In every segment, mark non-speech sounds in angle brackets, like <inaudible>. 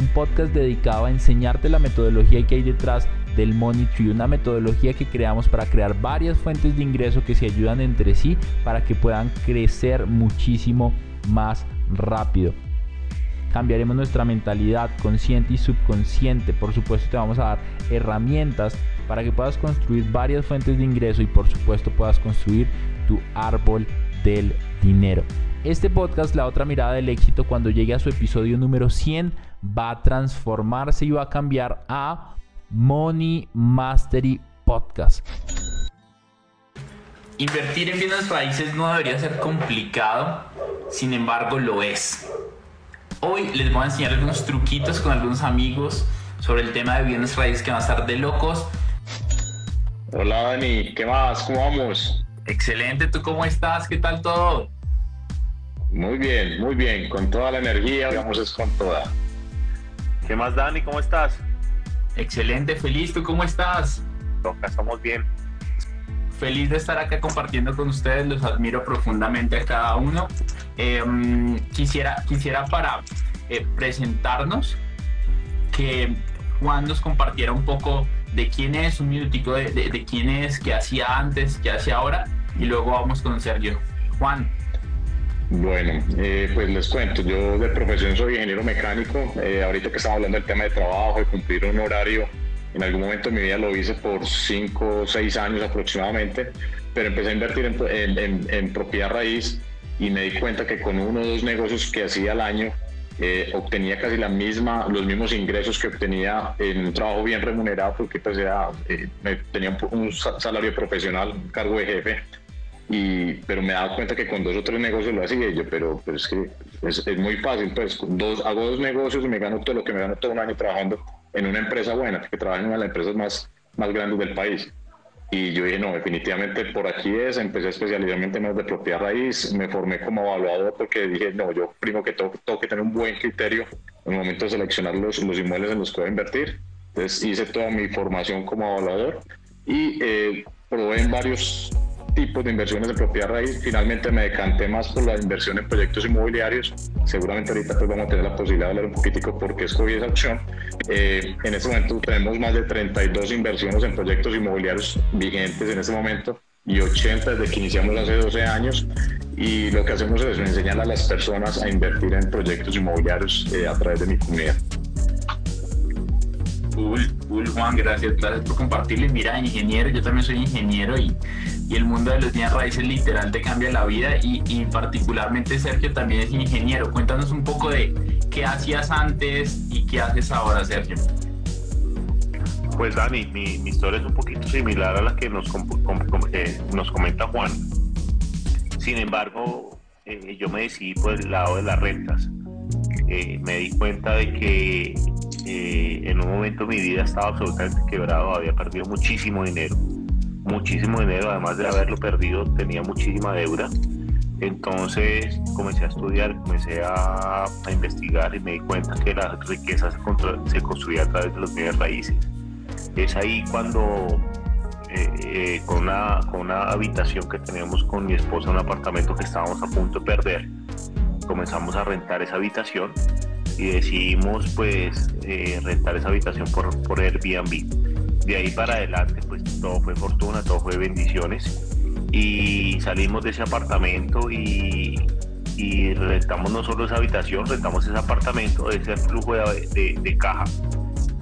Un podcast dedicado a enseñarte la metodología que hay detrás del Money Tree, una metodología que creamos para crear varias fuentes de ingreso que se ayudan entre sí para que puedan crecer muchísimo más rápido. Cambiaremos nuestra mentalidad consciente y subconsciente. Por supuesto te vamos a dar herramientas para que puedas construir varias fuentes de ingreso y por supuesto puedas construir tu árbol del dinero. Este podcast, La otra mirada del éxito, cuando llegue a su episodio número 100, va a transformarse y va a cambiar a Money Mastery Podcast. Invertir en bienes raíces no debería ser complicado, sin embargo lo es. Hoy les voy a enseñar algunos truquitos con algunos amigos sobre el tema de bienes raíces que van a estar de locos. Hola Dani, ¿qué más? ¿Cómo vamos? Excelente, ¿tú cómo estás? ¿Qué tal todo? Muy bien, muy bien, con toda la energía, vamos es con toda. ¿Qué más Dani? ¿Cómo estás? Excelente, feliz, ¿tú cómo estás? Acá estamos bien feliz de estar acá compartiendo con ustedes, los admiro profundamente a cada uno. Em, quisiera, quisiera para eh, presentarnos que Juan nos compartiera un poco de quién es, un minutico de, de, quién es, qué hacía antes, qué hace ahora, y luego vamos con Sergio. Juan. Bueno, eh, pues les cuento, yo de profesión soy ingeniero mecánico, eh, ahorita que estamos hablando del tema de trabajo, de cumplir un horario en algún momento de mi vida lo hice por 5 o 6 años aproximadamente, pero empecé a invertir en, propiedad raíz y me di cuenta que con uno o dos negocios que hacía al año eh, obtenía casi la misma, los mismos ingresos que obtenía en un trabajo bien remunerado porque pues eh, tenía un, salario profesional, cargo de jefe, y, pero me daba cuenta que con dos o tres negocios lo hacía yo, pero, pero es que es, es, muy fácil, pues dos, hago dos negocios y me gano todo lo que me gano todo un año trabajando en una empresa buena, que trabaja en una de las empresas más, más grandes del país. Y yo dije, no, definitivamente por aquí es, empecé a especializarme en temas de propiedad raíz, me formé como evaluador porque dije, no, yo primero que todo tengo que tener un buen criterio en el momento de seleccionar los, los inmuebles en los que voy a invertir. Entonces hice toda mi formación como evaluador y eh, probé en varios tipos de inversiones de propiedad raíz. Finalmente me decanté más por la inversión en proyectos inmobiliarios. Seguramente ahorita pues vamos a tener la posibilidad de hablar un poquitico por qué escogí esa opción. Eh, en este momento tenemos más de 32 inversiones en proyectos inmobiliarios vigentes en este momento y 80 desde que iniciamos hace 12 años y lo que hacemos es enseñar a las personas a invertir en proyectos inmobiliarios eh, a través de mi comunidad. Cool, cool Juan, gracias, gracias por compartirle. Mira, ingeniero, yo también soy ingeniero y y el mundo de los bienes raíces literal te cambia la vida y, particularmente Sergio también es ingeniero. Cuéntanos un poco de qué hacías antes y qué haces ahora, Sergio. Pues Dani, mi, historia es un poquito similar a la que nos, eh, nos comenta Juan. Sin embargo, eh, yo me decidí por el lado de las rentas. Eh, me di cuenta de que en un momento mi vida estaba absolutamente quebrado, había perdido muchísimo dinero muchísimo dinero, además de haberlo perdido, tenía muchísima deuda. Entonces comencé a estudiar, comencé a, investigar y me di cuenta que la riqueza se, construía a través de los bienes raíces. Es ahí cuando eh, eh, con, una, con una habitación que teníamos con mi esposa, un apartamento que estábamos a punto de perder, comenzamos a rentar esa habitación y decidimos pues eh, rentar esa habitación por, por Airbnb de ahí para adelante, pues todo fue fortuna, todo fue bendiciones. Y salimos de ese apartamento y, rentamos no solo esa habitación, rentamos ese apartamento, ese flujo de, caja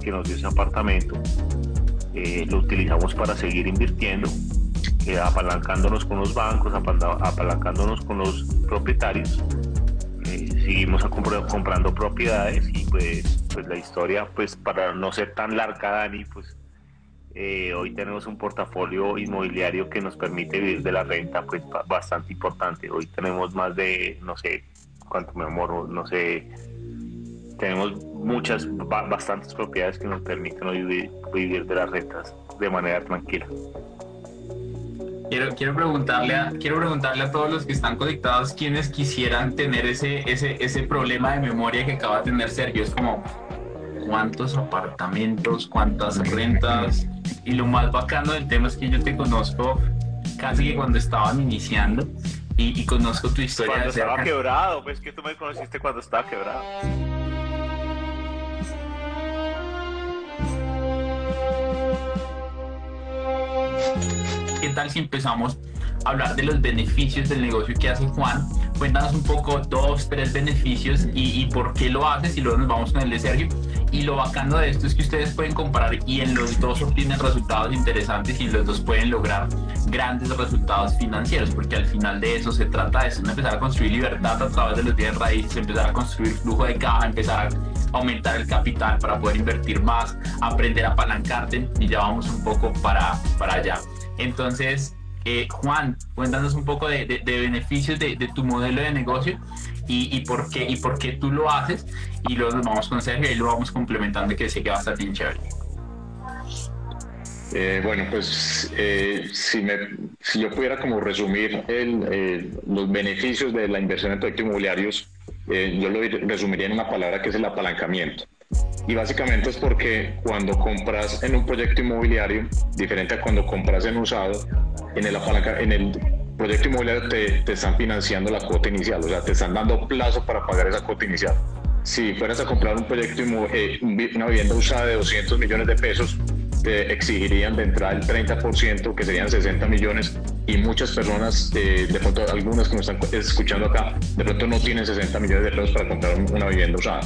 que nos dio ese apartamento. Eh, lo utilizamos para seguir invirtiendo, eh, apalancándonos con los bancos, apalancándonos con los propietarios. Eh, seguimos comprando propiedades y pues, pues la historia, pues para no ser tan larga, Dani, pues eh, hoy tenemos un portafolio inmobiliario que nos permite vivir de la renta, pues bastante importante. Hoy tenemos más de, no sé cuánto me amor, no sé, tenemos muchas, bastantes propiedades que nos permiten vivir, vivir de las rentas de manera tranquila. Quiero, quiero, preguntarle a, quiero preguntarle a todos los que están conectados quienes quisieran tener ese, ese, ese problema de memoria que acaba de tener Sergio. Es como, ¿cuántos apartamentos, cuántas rentas? Y lo más bacano del tema es que yo te conozco casi que cuando estaban iniciando y, conozco tu historia. Cuando estaba quebrado, pues que tú me conociste cuando estaba quebrado. ¿Qué tal si empezamos hablar de los beneficios del negocio que hace Juan? Cuéntanos un poco dos, tres beneficios y, y por qué lo haces y luego nos vamos con el de Sergio y lo bacano de esto es que ustedes pueden comparar y en los dos obtienen resultados interesantes y los dos pueden lograr grandes resultados financieros, porque al final de eso se trata de eso, empezar a construir libertad a través de los bienes raíces, empezar a construir flujo de caja, empezar a aumentar el capital para poder invertir más, aprender a apalancarte y ya vamos un poco para, para allá. Entonces, eh, Juan, cuéntanos un poco de, beneficios de, tu modelo de negocio y, por qué, y por qué tú lo haces y luego nos vamos con Sergio y lo vamos complementando que sé que va a estar bien chévere. Eh, bueno, pues eh, si, yo pudiera como resumir el, los beneficios de la inversión en proyectos inmobiliarios, yo lo resumiría en una palabra que es el apalancamiento. Y básicamente es porque cuando compras en un proyecto inmobiliario, diferente a cuando compras en usado, en el, en el proyecto inmobiliario te, te, están financiando la cuota inicial, o sea, te están dando plazo para pagar esa cuota inicial. Si fueras a comprar un proyecto, eh, una vivienda usada de 200 millones de pesos, te exigirían de entrada el 30%, que serían 60 millones, y muchas personas, eh, de pronto algunas que nos están escuchando acá, de pronto no tienen 60 millones de pesos para comprar una vivienda usada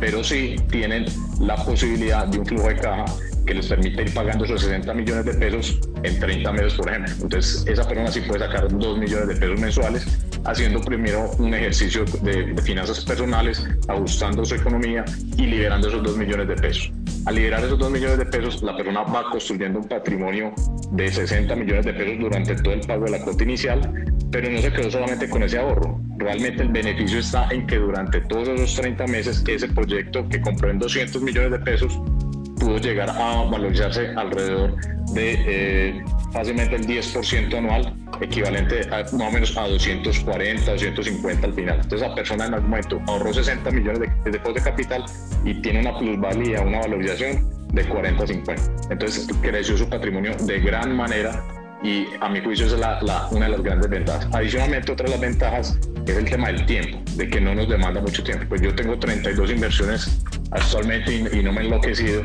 pero sí tienen la posibilidad de un flujo de caja que les permite ir pagando esos 60 millones de pesos en 30 meses, por ejemplo. Entonces, esa persona sí puede sacar 2 millones de pesos mensuales haciendo primero un ejercicio de, finanzas personales, ajustando su economía y liberando esos 2 millones de pesos. Al liberar esos 2 millones de pesos, la persona va construyendo un patrimonio de 60 millones de pesos durante todo el pago de la cuota inicial, pero no se quedó solamente con ese ahorro. Realmente el beneficio está en que durante todos esos 30 meses ese proyecto que compró en 200 millones de pesos pudo llegar a valorizarse alrededor de eh, fácilmente el 10% anual, equivalente a, más o menos a 240, 250 al final. Entonces, la persona en algún momento ahorró 60 millones de, de, de capital y tiene una plusvalía, una valorización de 40 50. Entonces, creció su patrimonio de gran manera y a mi juicio esa es la, una de las grandes ventajas. Adicionalmente, otra de las ventajas es el tema del tiempo, de que no nos demanda mucho tiempo. Pues yo tengo 32 inversiones actualmente y, y no me he enloquecido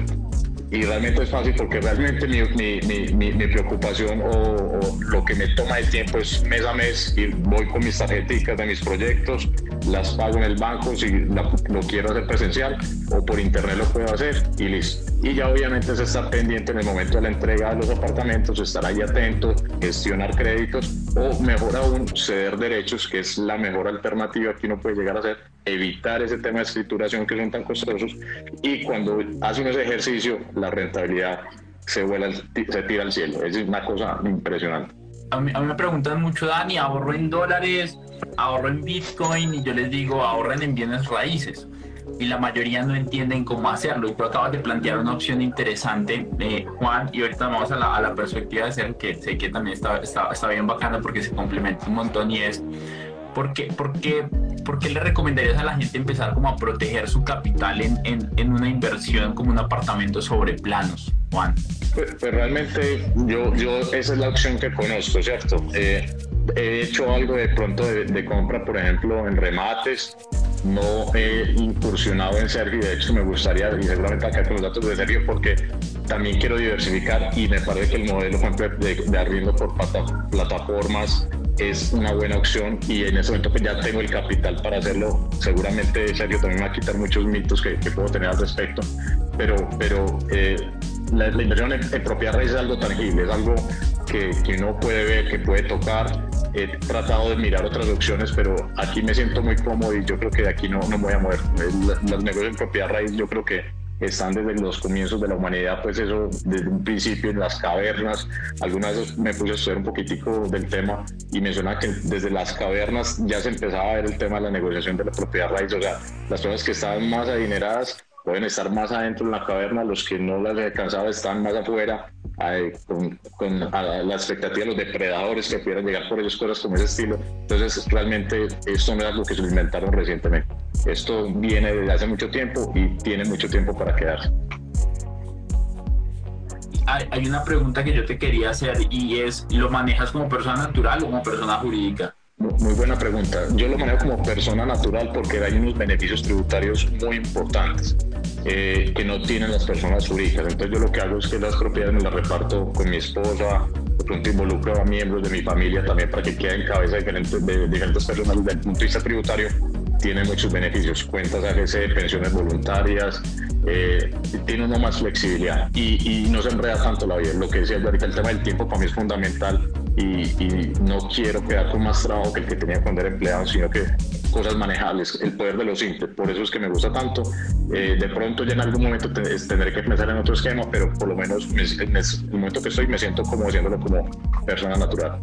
y realmente es fácil porque realmente mi, mi, mi, mi preocupación o, lo que me toma el tiempo es mes a mes y voy con mis tarjetas de mis proyectos, las pago en el banco si lo quiero hacer presencial o por internet lo puedo hacer y listo. Y ya obviamente es estar pendiente en el momento de la entrega de los apartamentos, estar ahí atento, gestionar créditos o mejor aún ceder derechos, que es la mejor alternativa que uno puede llegar a hacer, evitar ese tema de escrituración que son tan costosos y cuando hace ese ejercicio la rentabilidad se, vuela, se tira al cielo. Es una cosa impresionante. A mí, me preguntan mucho, Dani, ahorro en dólares, ahorro en Bitcoin y yo les digo, ahorren en bienes raíces. Y la mayoría no entienden cómo hacerlo. Y tú acabas de plantear una opción interesante, eh, Juan, y ahorita vamos a la, perspectiva de ser que sé que también está, está, está bien bacana porque se complementa un montón y es, ¿por qué, por qué ¿por qué le recomendarías a la gente empezar como a proteger su capital en, en, una inversión como un apartamento sobre planos, Juan? Pues, pues, realmente yo, yo esa es la opción que conozco, ¿cierto? Eh, he hecho algo de pronto de, compra, por ejemplo, en remates, no he incursionado en Sergio, de hecho me gustaría, y seguramente acá con los datos de Sergio, porque también quiero diversificar y me parece que el modelo de, de arriendo por plataformas es una buena opción y en ese momento pues ya tengo el capital para hacerlo. Seguramente Sergio también va a quitar muchos mitos que, puedo tener al respecto, pero, pero eh, la, inversión en, propiedad raíz es algo tangible, es algo que, que uno puede ver, que puede tocar. He tratado de mirar otras opciones, pero aquí me siento muy cómodo y yo creo que de aquí no, no me voy a mover. Los negocios en propiedad raíz yo creo que están desde los comienzos de la humanidad, pues eso desde un principio en las cavernas. Algunas veces me puse a estudiar un poquitico del tema y menciona que desde las cavernas ya se empezaba a ver el tema de la negociación de la propiedad raíz. O sea, las personas que estaban más adineradas pueden estar más adentro en la caverna, los que no las alcanzado están más afuera, con, con la expectativa de los depredadores que pudieran llegar por esas cosas como ese estilo. Entonces, realmente esto no es algo que se inventaron recientemente. Esto viene desde hace mucho tiempo y tiene mucho tiempo para quedarse. Hay una pregunta que yo te quería hacer y es, ¿lo manejas como persona natural o como persona jurídica? Muy buena pregunta. Yo lo manejo como persona natural porque hay unos beneficios tributarios muy importantes eh, que no tienen las personas jurídicas. Entonces yo lo que hago es que las propiedades me las reparto con mi esposa, de pronto involucro a miembros de mi familia también para que queden en cabeza de diferentes, de diferentes personas desde el punto de vista tributario tiene muchos beneficios, cuentas AGC, pensiones voluntarias, eh, tiene uno más flexibilidad y, no se enreda tanto la vida. Lo que decía ahorita, el tema del tiempo para mí es fundamental y, no quiero quedar con más trabajo que el que tenía cuando era empleado, sino que cosas manejables, el poder de lo simple. Por eso es que me gusta tanto. Eh, de pronto ya en algún momento tendré que pensar en otro esquema, pero por lo menos en el momento que estoy me siento como haciéndolo como persona natural.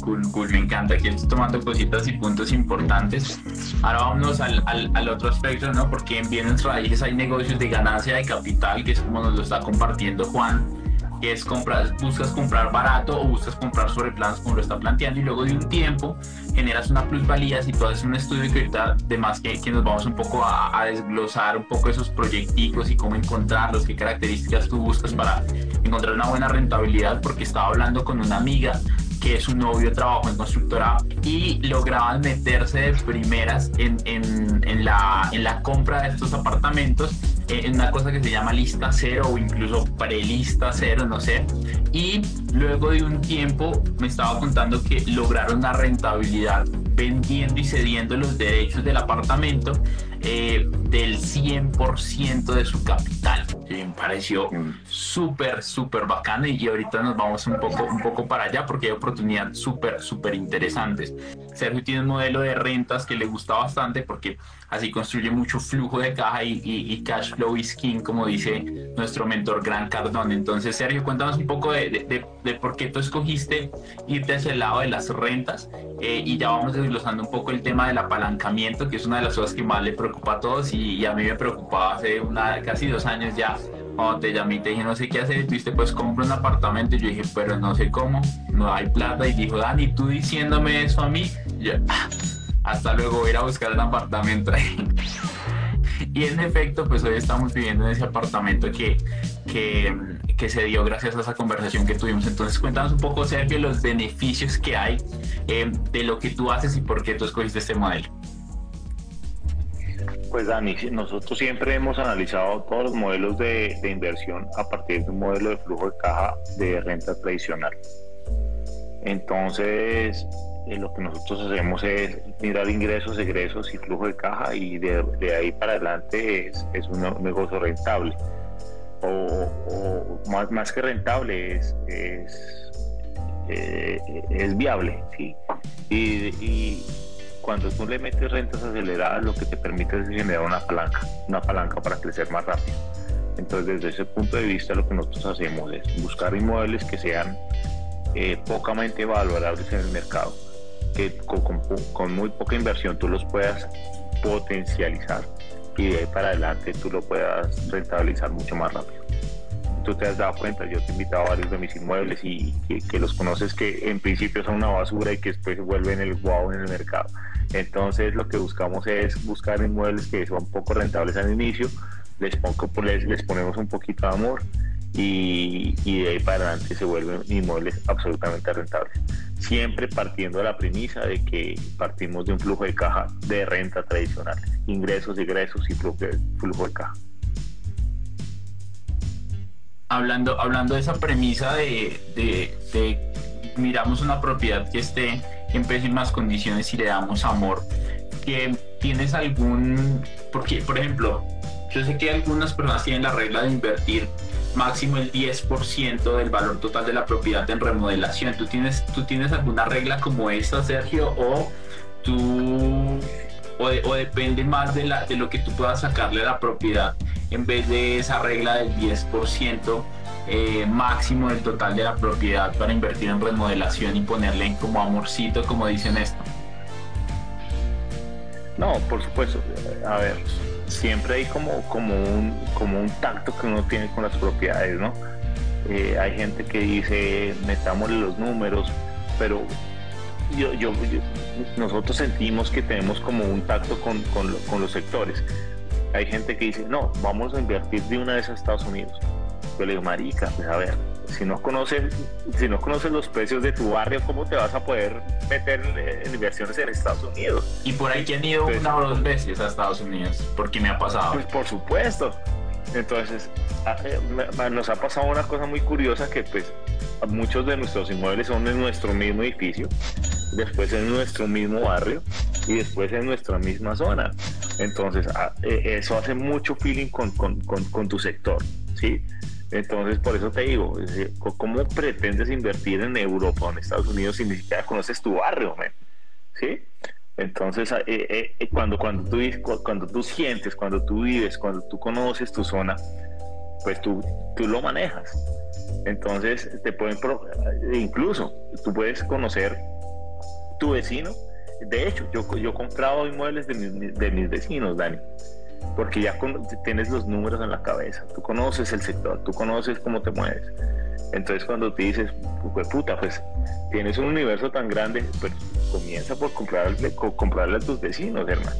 Cool, cool, me encanta. Aquí estoy tomando cositas y puntos importantes. Ahora vámonos al, al, al, otro aspecto, ¿no? Porque en bienes raíces hay negocios de ganancia de capital, que es como nos lo está compartiendo Juan, que es comprar, buscas comprar barato o buscas comprar sobre planos como lo está planteando y luego de un tiempo generas una plusvalía. Si tú haces un estudio que ahorita de más que, que nos vamos un poco a, a, desglosar un poco esos proyecticos y cómo encontrarlos, qué características tú buscas para encontrar una buena rentabilidad porque estaba hablando con una amiga que su novio trabajó en constructora y lograban meterse de primeras en, en, en, la, en la compra de estos apartamentos eh, en una cosa que se llama lista cero o incluso prelista cero, no sé. Y luego de un tiempo me estaba contando que lograron una rentabilidad vendiendo y cediendo los derechos del apartamento eh, del 100% de su capital. me pareció mm. súper, súper bacana y ahorita nos vamos un poco, un poco para allá porque hay oportunidades súper, súper interesantes. Sergio tiene un modelo de rentas que le gusta bastante porque así construye mucho flujo de caja y, y, cash flow is king, como dice nuestro mentor Gran Cardón. Entonces, Sergio, cuéntanos un poco de, de, de, por qué tú escogiste irte hacia el lado de las rentas eh, y ya vamos desglosando un poco el tema del apalancamiento, que es una de las cosas que más le preocupa a todos y, a mí me preocupaba hace una, casi dos años ya. Cuando te llamé y te dije no sé qué hacer, y dijiste pues compro un apartamento y yo dije pero no sé cómo, no hay plata y dijo Dani, tú diciéndome eso a mí, yo, ah, hasta luego voy a ir a buscar el apartamento. <laughs> y en efecto, pues hoy estamos viviendo en ese apartamento que, que, que, se dio gracias a esa conversación que tuvimos. Entonces, cuéntanos un poco, Sergio, los beneficios que hay eh, de lo que tú haces y por qué tú escogiste este modelo. Pues Dani, nosotros siempre hemos analizado todos los modelos de, inversión a partir de un modelo de flujo de caja de renta tradicional. Entonces, eh, lo que nosotros hacemos es mirar ingresos, egresos y flujo de caja y de, ahí para adelante es, un negocio rentable. O, más, que rentable es, es, eh, viable. ¿sí? Y, cuando tú le metes rentas aceleradas lo que te permite es generar una palanca, una palanca para crecer más rápido. Entonces desde ese punto de vista lo que nosotros hacemos es buscar inmuebles que sean eh, pocamente valorables en el mercado que con, muy poca inversión tú los puedas potencializar y de ahí para adelante tú lo puedas rentabilizar mucho más rápido. Tú te has dado cuenta, yo te he invitado a varios de mis inmuebles y que, los conoces que en principio son una basura y que después vuelven el wow en el mercado. Entonces lo que buscamos es buscar inmuebles que son poco rentables al inicio, les, pongo, les, les ponemos un poquito de amor y, de ahí para adelante se vuelven inmuebles absolutamente rentables. Siempre partiendo de la premisa de que partimos de un flujo de caja de renta tradicional, ingresos, egresos y flujo de, de caja. Hablando, hablando de esa premisa de, de, miramos una propiedad que esté en pésimas condiciones y le damos amor, que tienes algún, porque por ejemplo, yo sé que algunas personas tienen la regla de invertir máximo el 10% del valor total de la propiedad en remodelación. ¿Tú tienes, ¿Tú tienes alguna regla como esta, Sergio? ¿O tú o, depende más de, la, de lo que tú puedas sacarle a la propiedad en vez de esa regla del 10% eh, máximo del total de la propiedad para invertir en remodelación y ponerle como amorcito, como dicen esto? No, por supuesto. A ver, siempre hay como, como, un, como un tacto que uno tiene con las propiedades, ¿no? Eh, hay gente que dice, metámosle los números, pero yo, yo, nosotros sentimos que tenemos como un tacto con, con, con, los sectores. Hay gente que dice, no, vamos a invertir de una vez a Estados Unidos. Yo le digo, marica, pues a ver, si no conoces, si no conoces los precios de tu barrio, ¿cómo te vas a poder meter en inversiones en Estados Unidos? Y por ahí que han ido una o dos veces a Estados Unidos, porque me ha pasado. Pues por supuesto. Entonces, eh, nos ha pasado una cosa muy curiosa que pues muchos de nuestros inmuebles son en nuestro mismo edificio, después en nuestro mismo barrio y después en nuestra misma zona. Entonces, eh, eso hace mucho feeling con, con, con, tu sector, ¿sí? Entonces, por eso te digo, ¿cómo pretendes invertir en Europa o en Estados Unidos si ni siquiera conoces tu barrio, ¿sí? Entonces, eh, eh, cuando, cuando, tú, cuando tú sientes, cuando tú vives, cuando tú conoces tu zona, pues tú, tú lo manejas. Entonces, te pueden, incluso tú puedes conocer tu vecino. De hecho, yo, yo he comprado inmuebles de mis, de mis vecinos, Dani porque ya tienes los números en la cabeza, tú conoces el sector, tú conoces cómo te mueves. Entonces cuando te dices, pues puta, pues tienes un universo tan grande, pues comienza por comprarle, comprarle a tus vecinos, hermano.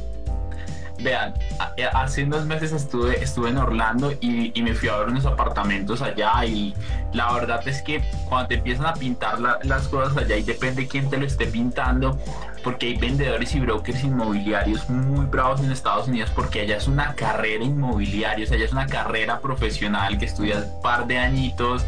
Vean, eh, hace unos meses estuve, estuve en Orlando y, me fui a ver unos apartamentos allá y la verdad es que cuando te empiezan a pintar las cosas allá y depende quién te lo esté pintando, porque hay vendedores y brokers inmobiliarios muy bravos en Estados Unidos porque allá es una carrera inmobiliaria, o sea, allá es una carrera profesional que estudias un par de añitos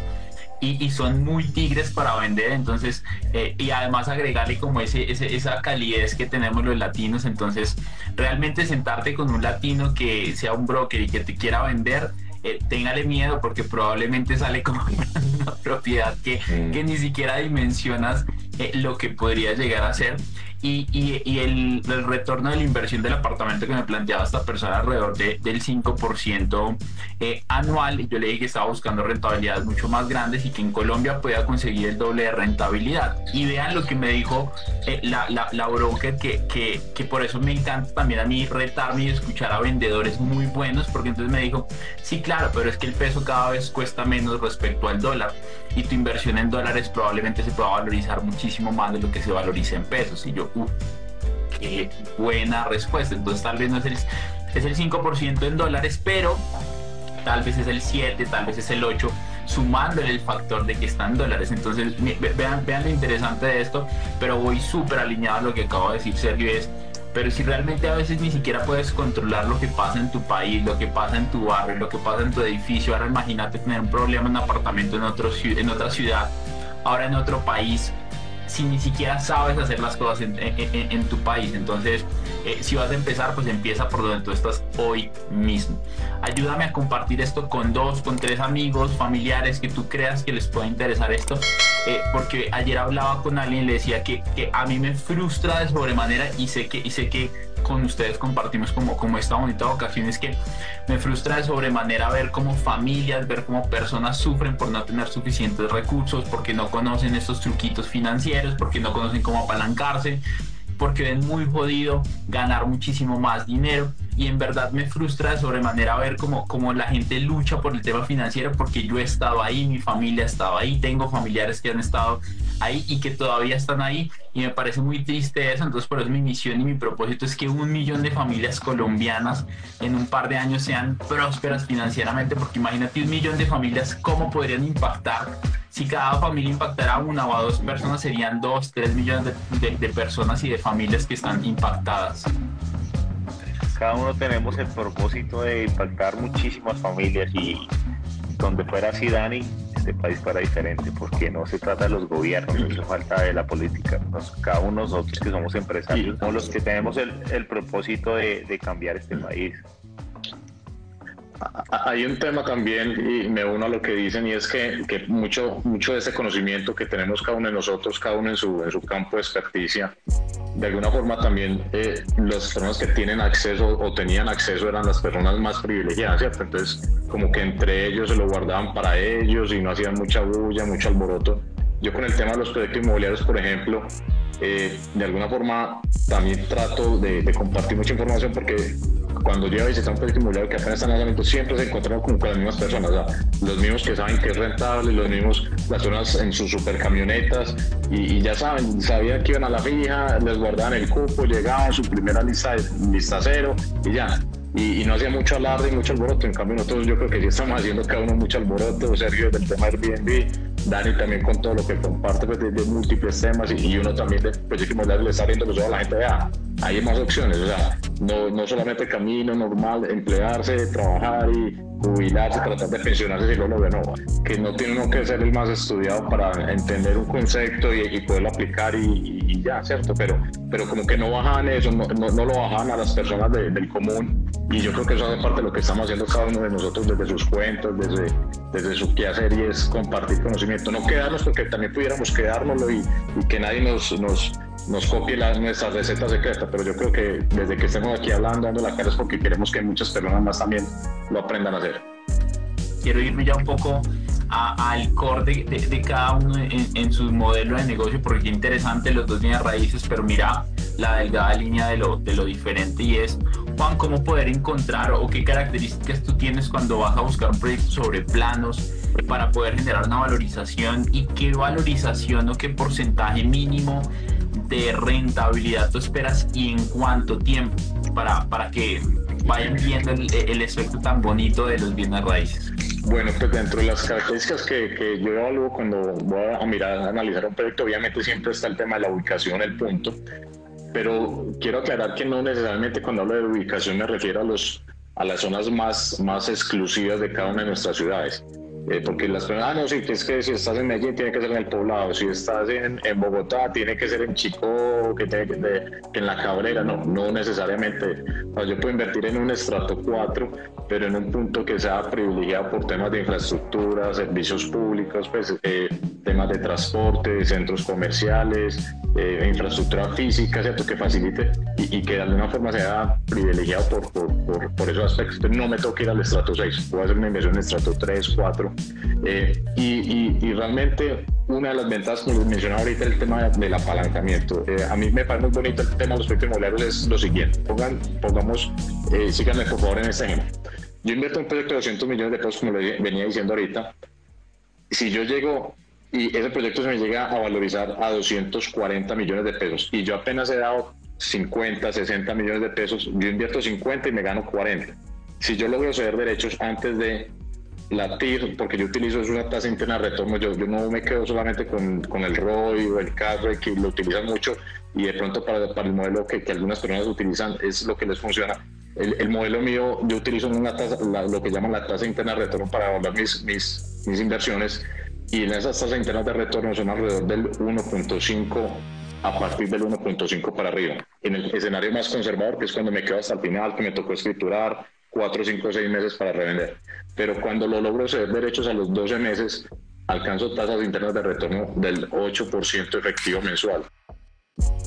y, son muy tigres para vender, entonces, eh, y además agregarle como ese, esa calidez que tenemos los latinos, entonces, realmente sentarte con un latino que sea un broker y que te quiera vender, eh, téngale miedo porque probablemente sale como <laughs> una propiedad que, que ni siquiera dimensionas eh, lo que podría llegar a ser y, el, retorno de la inversión del apartamento que me planteaba esta persona alrededor de, del 5% eh, anual yo le dije que estaba buscando rentabilidades mucho más grandes y que en Colombia pueda conseguir el doble de rentabilidad. Y vean lo que me dijo eh, la, la, la, broker que, que, que, por eso me encanta también a mí retarme y escuchar a vendedores muy buenos porque entonces me dijo sí claro pero es que el peso cada vez cuesta menos respecto al dólar y tu inversión en dólares probablemente se pueda valorizar muchísimo más de lo que se valoriza en pesos y yo qué buena respuesta. Entonces tal vez no es el, es el 5% en dólares, pero tal vez es el 7, tal vez es el 8, sumándole el factor de que está en dólares. Entonces vean, vean lo interesante de esto, pero voy súper alineado a lo que acabo de decir Sergio, es pero si realmente a veces ni siquiera puedes controlar lo que pasa en tu país, lo que pasa en tu barrio, lo que pasa en tu edificio, ahora imagínate tener un problema en un apartamento en, otro, en otra ciudad, ahora en otro país, si ni siquiera sabes hacer las cosas en, tu país. Entonces, eh, si vas a empezar, pues empieza por donde tú estás hoy mismo. Ayúdame a compartir esto con dos, con tres amigos, familiares que tú creas que les pueda interesar esto. Eh, porque ayer hablaba con alguien y le decía que, que, a mí me frustra de sobremanera y sé que, y sé que con ustedes compartimos como, como esta bonita ocasión es que me frustra de sobremanera ver cómo familias, ver cómo personas sufren por no tener suficientes recursos, porque no conocen estos truquitos financieros, porque no conocen cómo apalancarse, porque ven muy jodido ganar muchísimo más dinero y en verdad me frustra de sobremanera ver cómo, cómo la gente lucha por el tema financiero porque yo he estado ahí, mi familia ha estado ahí, tengo familiares que han estado ahí y que todavía están ahí y me parece muy triste eso, entonces por eso mi misión y mi propósito es que un millón de familias colombianas en un par de años sean prósperas financieramente porque imagínate un millón de familias cómo podrían impactar si cada familia impactara una o a dos personas, serían dos, tres millones de, personas y de familias que están impactadas. Cada uno tenemos el propósito de impactar muchísimas familias y donde fuera así, Dani, este país fuera diferente, porque no se trata de los gobiernos, no se falta de la política. cada uno de nosotros que somos empresarios somos los que tenemos el, propósito de, de cambiar este país. Hay un tema también, y me uno a lo que dicen, y es que, que, mucho, mucho de ese conocimiento que tenemos cada uno de nosotros, cada uno en su, en su campo de experticia, de alguna forma también eh, las personas que tienen acceso o tenían acceso eran las personas más privilegiadas, ¿cierto? Entonces, como que entre ellos se lo guardaban para ellos y no hacían mucha bulla, mucho alboroto. Yo con el tema de los proyectos inmobiliarios, por ejemplo, eh, de alguna forma también trato de, de compartir mucha información porque cuando yo a visitar un proyecto inmobiliario que apenas están en lanzamiento, siempre se encuentran con, las mismas personas, o sea, los mismos que saben que es rentable, los mismos, las personas en sus supercamionetas y, y ya saben, sabían que iban a la fija, les guardaban el cupo, llegaban su primera lista, lista cero y ya. Y, no hacía mucho alarde y mucho alboroto. En cambio, nosotros yo creo que sí estamos haciendo cada uno mucho alboroto. Sergio del tema Airbnb, Dani también con todo lo que comparte pues, de, múltiples temas y, uno también de proyectos inmobiliarios le está viendo que toda la gente vea hay más opciones, o sea, no, no solamente camino normal, emplearse, trabajar y jubilarse, tratar de pensionarse si no lo ve, no, que no tiene uno que ser el más estudiado para entender un concepto y, poderlo aplicar y, ya, ¿cierto? Pero, pero como que no bajaban eso, no, no, lo bajaban a las personas del común y yo creo que eso hace parte de lo que estamos haciendo cada uno de nosotros desde sus cuentos, desde, desde su quehacer y es compartir conocimiento, no quedarnos porque también pudiéramos quedárnoslo y, que nadie nos, nos nos copie la, nuestra receta secreta, pero yo creo que desde que estemos aquí hablando, dando la cara es porque queremos que muchas personas más también lo aprendan a hacer. Quiero irme ya un poco al core de, cada uno en, en su modelo de negocio, porque es interesante los dos líneas raíces, pero mira la delgada línea de lo, de lo diferente y es, Juan, cómo poder encontrar o qué características tú tienes cuando vas a buscar un proyecto sobre planos para poder generar una valorización y qué valorización o qué porcentaje mínimo de rentabilidad tú esperas y en cuánto tiempo para, para que vayan viendo el, el efecto tan bonito de los bienes raíces? Bueno, pues dentro de las características que, que, yo evalúo cuando voy a mirar, a analizar un proyecto, obviamente siempre está el tema de la ubicación, el punto, pero quiero aclarar que no necesariamente cuando hablo de ubicación me refiero a, los, a las zonas más, más exclusivas de cada una de nuestras ciudades. Eh, porque las personas, ah, no, sí, es que si estás en Medellín tiene que ser en el poblado, si estás en, en Bogotá tiene que ser en Chico, que, tiene que, en la Cabrera, no, no necesariamente. yo puedo invertir en un estrato 4, pero en un punto que sea privilegiado por temas de infraestructura, servicios públicos, pues, eh, temas de transporte, centros comerciales, eh, infraestructura física, ¿cierto? Que facilite y, que de alguna forma sea privilegiado por, por, por, esos aspectos. no me tengo que ir al estrato 6, puedo hacer una inversión en estrato 3, 4 eh, y, realmente una de las ventajas, como les mencionaba ahorita, el tema del apalancamiento. Eh, a mí me parece muy bonito el tema de los proyectos inmobiliarios, es lo siguiente. Pongan, pongamos, eh, síganme por favor en este ejemplo. Yo invierto un proyecto de 200 millones de pesos, como le venía diciendo ahorita. Si yo llego y ese proyecto se me llega a valorizar a 240 millones de pesos y yo apenas he dado 50, 60 millones de pesos, yo invierto 50 y me gano 40. Si yo logro ceder derechos antes de la TIR, porque yo utilizo es una tasa interna de retorno, yo, yo no me quedo solamente con, con el ROI o el CASRE, que lo utilizan mucho y de pronto para, para el modelo que, que, algunas personas utilizan es lo que les funciona. El, el modelo mío, yo utilizo una tasa, lo que llaman la tasa interna de retorno para evaluar mis, mis, mis inversiones y en esas tasas internas de retorno son alrededor del 1.5 a partir del 1.5 para arriba. En el escenario más conservador, que es cuando me quedo hasta el final, que me tocó escriturar, 4, 5, 6 meses para revender pero cuando lo logro ceder derechos a los 12 meses, alcanzo tasas internas de retorno del 8% efectivo mensual.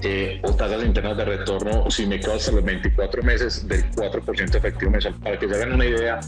Eh, o tasas internas de retorno, si me quedo hasta los 24 meses, del 4% efectivo mensual. Para que se hagan una idea,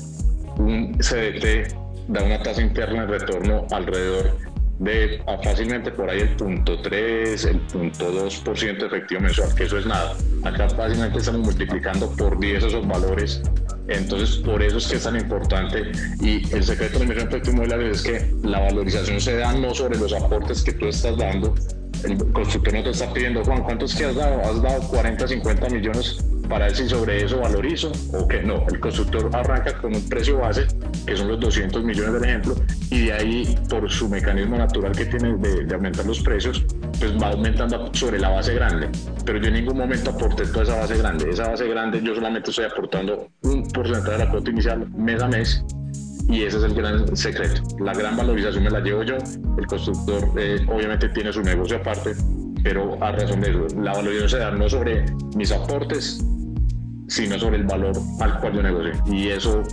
un CDT da una tasa interna de retorno alrededor de fácilmente por ahí el punto 3, el punto 2% efectivo mensual, que eso es nada. Acá fácilmente estamos multiplicando por 10 esos valores entonces, por eso es que es tan importante. Y el secreto de la inversión inmobiliarios es que la valorización se da no sobre los aportes que tú estás dando. El constructor no te está pidiendo, Juan, ¿cuántos que has dado? ¿Has dado 40, 50 millones para ver si sobre eso valorizo o que no. El constructor arranca con un precio base, que son los 200 millones del ejemplo, y de ahí, por su mecanismo natural que tiene de, aumentar los precios, pues va aumentando sobre la base grande. Pero yo en ningún momento aporté toda esa base grande. Esa base grande yo solamente estoy aportando un porcentaje de la cuota inicial mes a mes y ese es el gran secreto. La gran valorización me la llevo yo, el constructor eh, obviamente tiene su negocio aparte, pero a razón de eso, la valorización se da no sobre mis aportes, sino sobre el valor al cual yo negocio. Y eso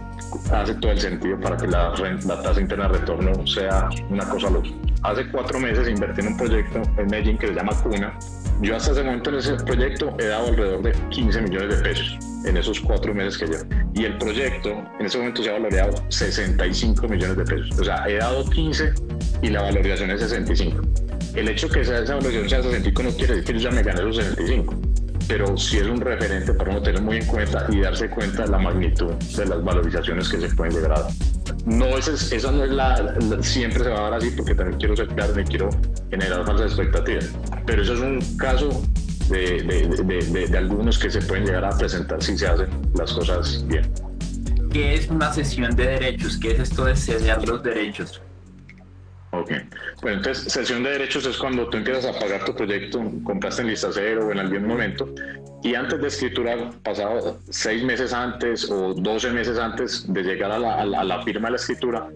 hace todo el sentido para que la, la tasa interna de retorno sea una cosa loca. Hace cuatro meses invertí en un proyecto en Medellín que se llama Cuna, Yo hasta ese momento en ese proyecto he dado alrededor de 15 millones de pesos en esos cuatro meses que llevo. Y el proyecto en ese momento se ha valorado 65 millones de pesos. O sea, he dado 15 y la valorización es 65. El hecho que esa, esa valorización sea 65 no quiere decir que yo ya me gané los 65 pero sí es un referente para uno tener muy en cuenta y darse cuenta de la magnitud de las valorizaciones que se pueden llegar. No, esa, esa no es la, siempre se va a dar así porque también quiero ser ni quiero generar falsas expectativas, pero eso es un caso de, de, de, algunos que se pueden llegar a presentar si se hacen las cosas bien. ¿Qué es una sesión de derechos? ¿Qué es esto de ceder los derechos? Ok. Bueno, entonces, sesión de derechos es cuando tú empiezas a pagar tu proyecto, compraste en lista cero o en algún momento, y antes de escriturar, pasado seis meses antes o doce meses antes de llegar a la, a la, firma de la escritura,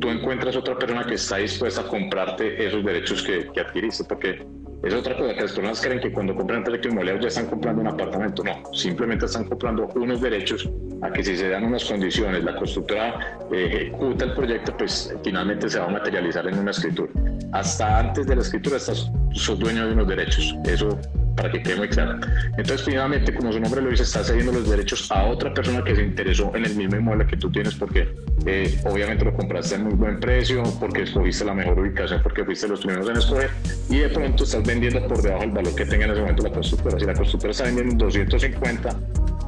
tú encuentras otra persona que está dispuesta a comprarte esos derechos que, que adquiriste, porque es otra cosa que las personas creen que cuando compran proyecto inmobiliario ya están comprando un apartamento. No, simplemente están comprando unos derechos a que si se dan unas condiciones, la constructora eh, ejecuta el proyecto, pues finalmente se va a materializar en una escritura. Hasta antes de la escritura estás, sos dueño de unos derechos. Eso para que quede muy claro. Entonces, finalmente, como su nombre lo dice, está cediendo los derechos a otra persona que se interesó en el mismo inmueble que tú tienes porque eh, obviamente lo compraste a muy buen precio, porque escogiste la mejor ubicación, porque fuiste los primeros en escoger y de pronto estás vendiendo por debajo del valor que tenga en ese momento la constructora. Si la constructora está vendiendo en 250,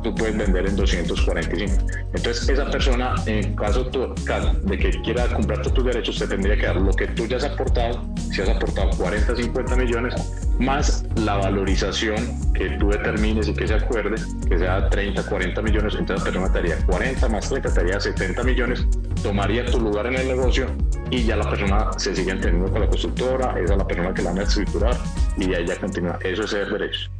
tú puedes vender en 245. Entonces, esa persona, en caso, de que quiera comprarte tus derechos, te tendría que dar lo que tú ya has aportado, si has aportado 40, 50 millones, más la valorización que tú determines y que se acuerde, que sea 30, 40 millones, entonces la persona te haría 40 más 30, te haría 70 millones, tomaría tu lugar en el negocio y ya la persona se sigue entendiendo con la constructora, esa es la persona que la va a escriturar y ahí ya continúa. Eso es ser derecho.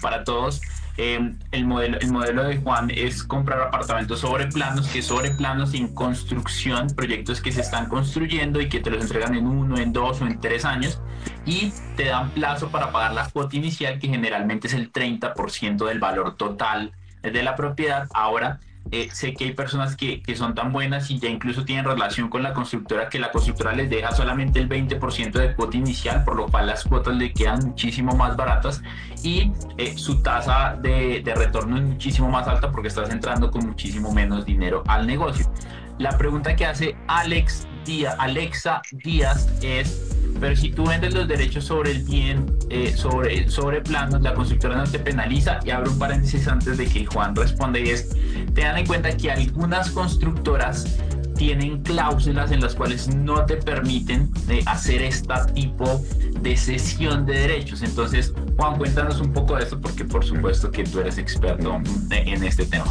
Para todos, eh, el, modelo, el modelo de Juan es comprar apartamentos sobre planos, que sobre planos en construcción, proyectos que se están construyendo y que te los entregan en uno, en dos o en tres años y te dan plazo para pagar la cuota inicial que generalmente es el 30% del valor total de la propiedad. Ahora eh, sé que hay personas que, que, son tan buenas y ya incluso tienen relación con la constructora que la constructora les deja solamente el 20% de cuota inicial, por lo cual las cuotas le quedan muchísimo más baratas y eh, su tasa de, de retorno es muchísimo más alta porque estás entrando con muchísimo menos dinero al negocio. La pregunta que hace Alex Díaz, Alexa Díaz es pero si tú vendes los derechos sobre el bien, eh, sobre, sobre planos, la constructora no te penaliza. Y abro un paréntesis antes de que Juan responda y es, te dan en cuenta que algunas constructoras tienen cláusulas en las cuales no te permiten eh, hacer este tipo de cesión de derechos. Entonces, Juan, cuéntanos un poco de esto porque por supuesto que tú eres experto en este tema.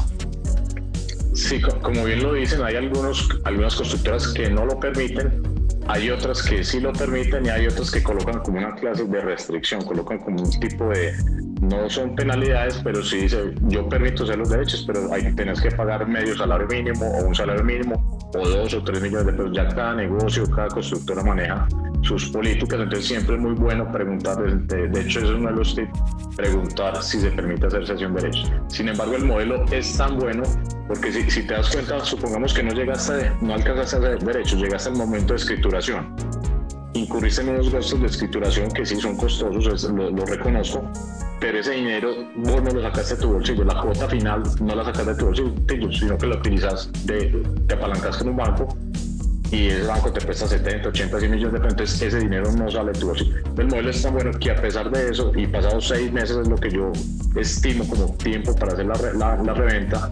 Sí, como bien lo dicen, hay algunos, algunas constructoras que no lo permiten, hay otras que sí lo permiten y hay otras que colocan como una clase de restricción, colocan como un tipo de, no son penalidades, pero sí dice, yo permito hacer los derechos, pero hay, tenés que pagar medio salario mínimo o un salario mínimo o dos o tres millones de pesos. Ya cada negocio, cada constructora maneja sus políticas, entonces siempre es muy bueno preguntar, de, hecho es uno de los tips, preguntar si se permite hacer sesión de derechos. Sin embargo, el modelo es tan bueno porque si, si te das cuenta, supongamos que no llegaste, no alcanzaste a hacer derechos, llegaste al momento de escrituración incurriste en unos gastos de escrituración que sí son costosos, lo, lo, reconozco, pero ese dinero no lo sacaste de tu bolsillo, la cuota final no la sacaste de tu bolsillo, sino que la utilizas, de, te apalancas con un banco y ese banco te presta 70, 80, 100 millones de pesos, ese dinero no sale de tu bolsillo. El modelo es tan bueno que a pesar de eso, y pasados seis meses es lo que yo estimo como tiempo para hacer la reventa,